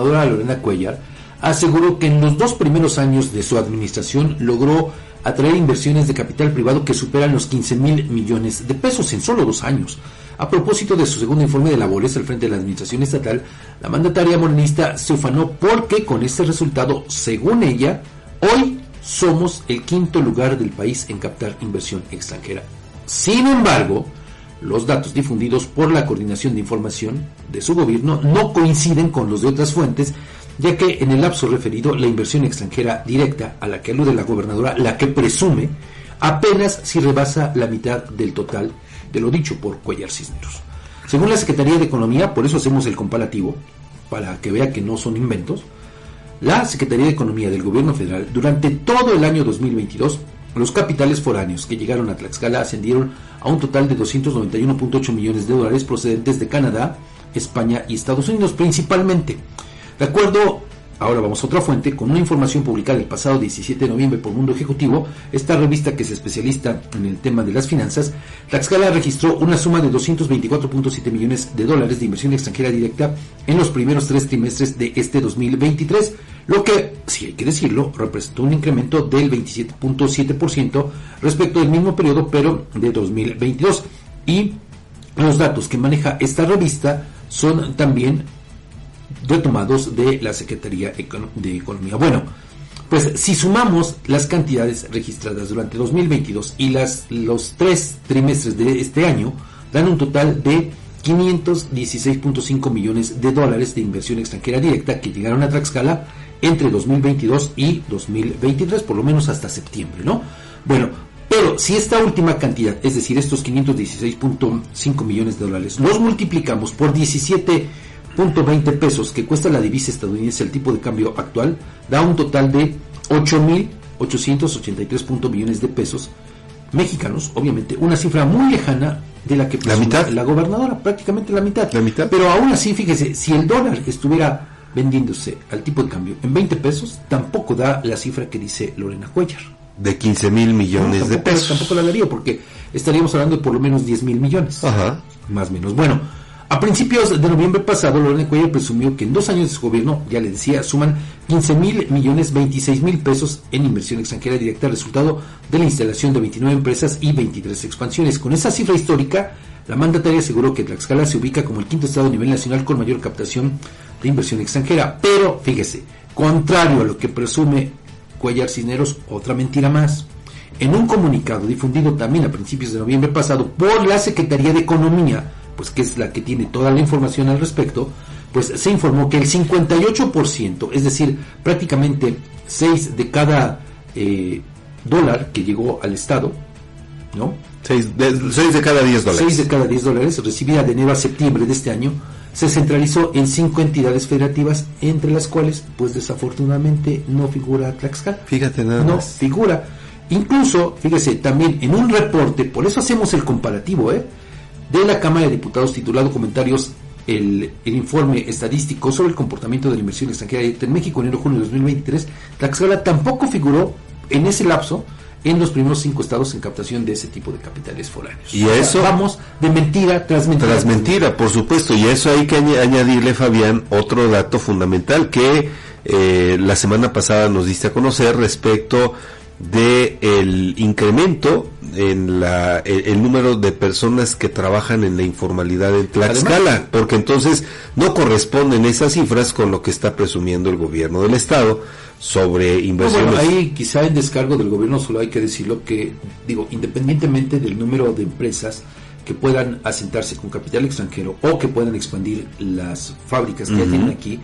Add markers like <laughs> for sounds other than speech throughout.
gobernadora Lorena Cuellar aseguró que en los dos primeros años de su administración logró atraer inversiones de capital privado que superan los 15 mil millones de pesos en solo dos años. A propósito de su segundo informe de labores al frente de la administración estatal, la mandataria morenista se ufanó porque con este resultado, según ella, hoy somos el quinto lugar del país en captar inversión extranjera. Sin embargo, los datos difundidos por la Coordinación de Información de su gobierno no coinciden con los de otras fuentes, ya que en el lapso referido la inversión extranjera directa a la que alude la gobernadora, la que presume, apenas si rebasa la mitad del total de lo dicho por Cuellar Cisneros. Según la Secretaría de Economía, por eso hacemos el comparativo, para que vea que no son inventos, la Secretaría de Economía del Gobierno Federal durante todo el año 2022 los capitales foráneos que llegaron a Tlaxcala ascendieron a un total de 291.8 millones de dólares procedentes de Canadá, España y Estados Unidos principalmente. De acuerdo, ahora vamos a otra fuente, con una información publicada el pasado 17 de noviembre por Mundo Ejecutivo, esta revista que es especialista en el tema de las finanzas, Tlaxcala registró una suma de 224.7 millones de dólares de inversión extranjera directa en los primeros tres trimestres de este 2023 lo que, si hay que decirlo, representó un incremento del 27.7% respecto del mismo periodo, pero de 2022. Y los datos que maneja esta revista son también retomados de la Secretaría de Economía. Bueno, pues si sumamos las cantidades registradas durante 2022 y las, los tres trimestres de este año, dan un total de 516.5 millones de dólares de inversión extranjera directa que llegaron a Tlaxcala entre 2022 y 2023, por lo menos hasta septiembre, ¿no? Bueno, pero si esta última cantidad, es decir, estos 516.5 millones de dólares, los multiplicamos por 17.20 pesos que cuesta la divisa estadounidense el tipo de cambio actual, da un total de 8.883 millones de pesos mexicanos, obviamente, una cifra muy lejana de la que la mitad la gobernadora, prácticamente la mitad. La mitad. Pero aún así, fíjese, si el dólar estuviera vendiéndose al tipo de cambio en 20 pesos, tampoco da la cifra que dice Lorena Cuellar. De 15 mil millones de pesos. Tampoco la daría, porque estaríamos hablando de por lo menos 10 mil millones. Ajá. Más o menos. Bueno, a principios de noviembre pasado, Lorena Cuellar presumió que en dos años de su gobierno, ya le decía, suman 15 mil millones 26 mil pesos en inversión extranjera directa, resultado de la instalación de 29 empresas y 23 expansiones. Con esa cifra histórica, la mandataria aseguró que Tlaxcala se ubica como el quinto estado a nivel nacional con mayor captación de inversión extranjera. Pero, fíjese, contrario a lo que presume Cuellar Cisneros, otra mentira más. En un comunicado difundido también a principios de noviembre pasado por la Secretaría de Economía, pues que es la que tiene toda la información al respecto, pues se informó que el 58%, es decir, prácticamente 6 de cada eh, dólar que llegó al Estado, ¿no? 6 de, de, cada 10 dólares. 6 de cada 10 dólares recibida de enero a septiembre de este año, se centralizó en cinco entidades federativas, entre las cuales, pues desafortunadamente, no figura Tlaxcala. Fíjate nada No más. figura. Incluso, fíjese, también en un reporte, por eso hacemos el comparativo, ¿eh? De la Cámara de Diputados titulado Comentarios, el, el, informe estadístico sobre el comportamiento de la inversión extranjera en México en enero-junio de 2023, Tlaxcala tampoco figuró en ese lapso en los primeros cinco estados en captación de ese tipo de capitales foráneos. Y eso vamos de mentira tras mentira. Tras mentira, por supuesto. Y eso hay que añadirle, Fabián, otro dato fundamental que eh, la semana pasada nos diste a conocer respecto de el incremento en la el, el, número de personas que trabajan en la informalidad en Tlaxcala, Además, porque entonces no corresponden esas cifras con lo que está presumiendo el gobierno del estado sobre inversiones. No, bueno, ahí quizá en descargo del gobierno solo hay que decirlo que, digo, independientemente del número de empresas que puedan asentarse con capital extranjero o que puedan expandir las fábricas que uh -huh. tienen aquí,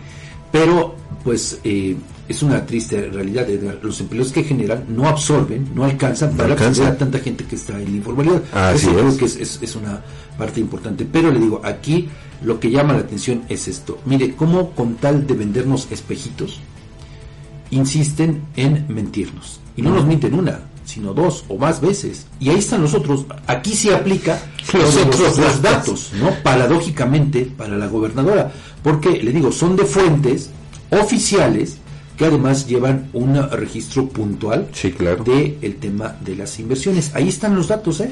pero pues eh, es una triste realidad. Los empleos que generan no absorben, no alcanzan no para alcanza. a tanta gente que está en la informalidad. Así Eso es. creo que es, es, es, una parte importante. Pero le digo, aquí lo que llama la atención es esto. Mire, cómo con tal de vendernos espejitos, insisten en mentirnos. Y no nos mienten una, sino dos o más veces. Y ahí están los otros. Aquí sí aplica <laughs> los otros los datos, ¿no? Paradójicamente para la gobernadora. Porque, le digo, son de fuentes oficiales que además llevan un registro puntual sí, claro. de el tema de las inversiones. Ahí están los datos, ¿eh?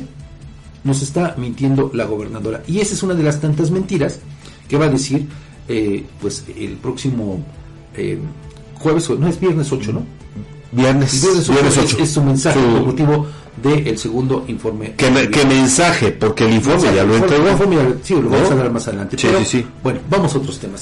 Nos está mintiendo la gobernadora. Y esa es una de las tantas mentiras que va a decir eh, pues el próximo eh, jueves, no es viernes 8, ¿no? Viernes, El viernes 8 viernes es, 8. es su mensaje Su- con motivo del segundo informe. ¿Qué, me- qué mensaje? Porque el informe ya lo Informe- entregó. informe ya- sí, lo vamos ¿No? a hablar más adelante. Sí, pero, sí, sí. Bueno, vamos a otros temas.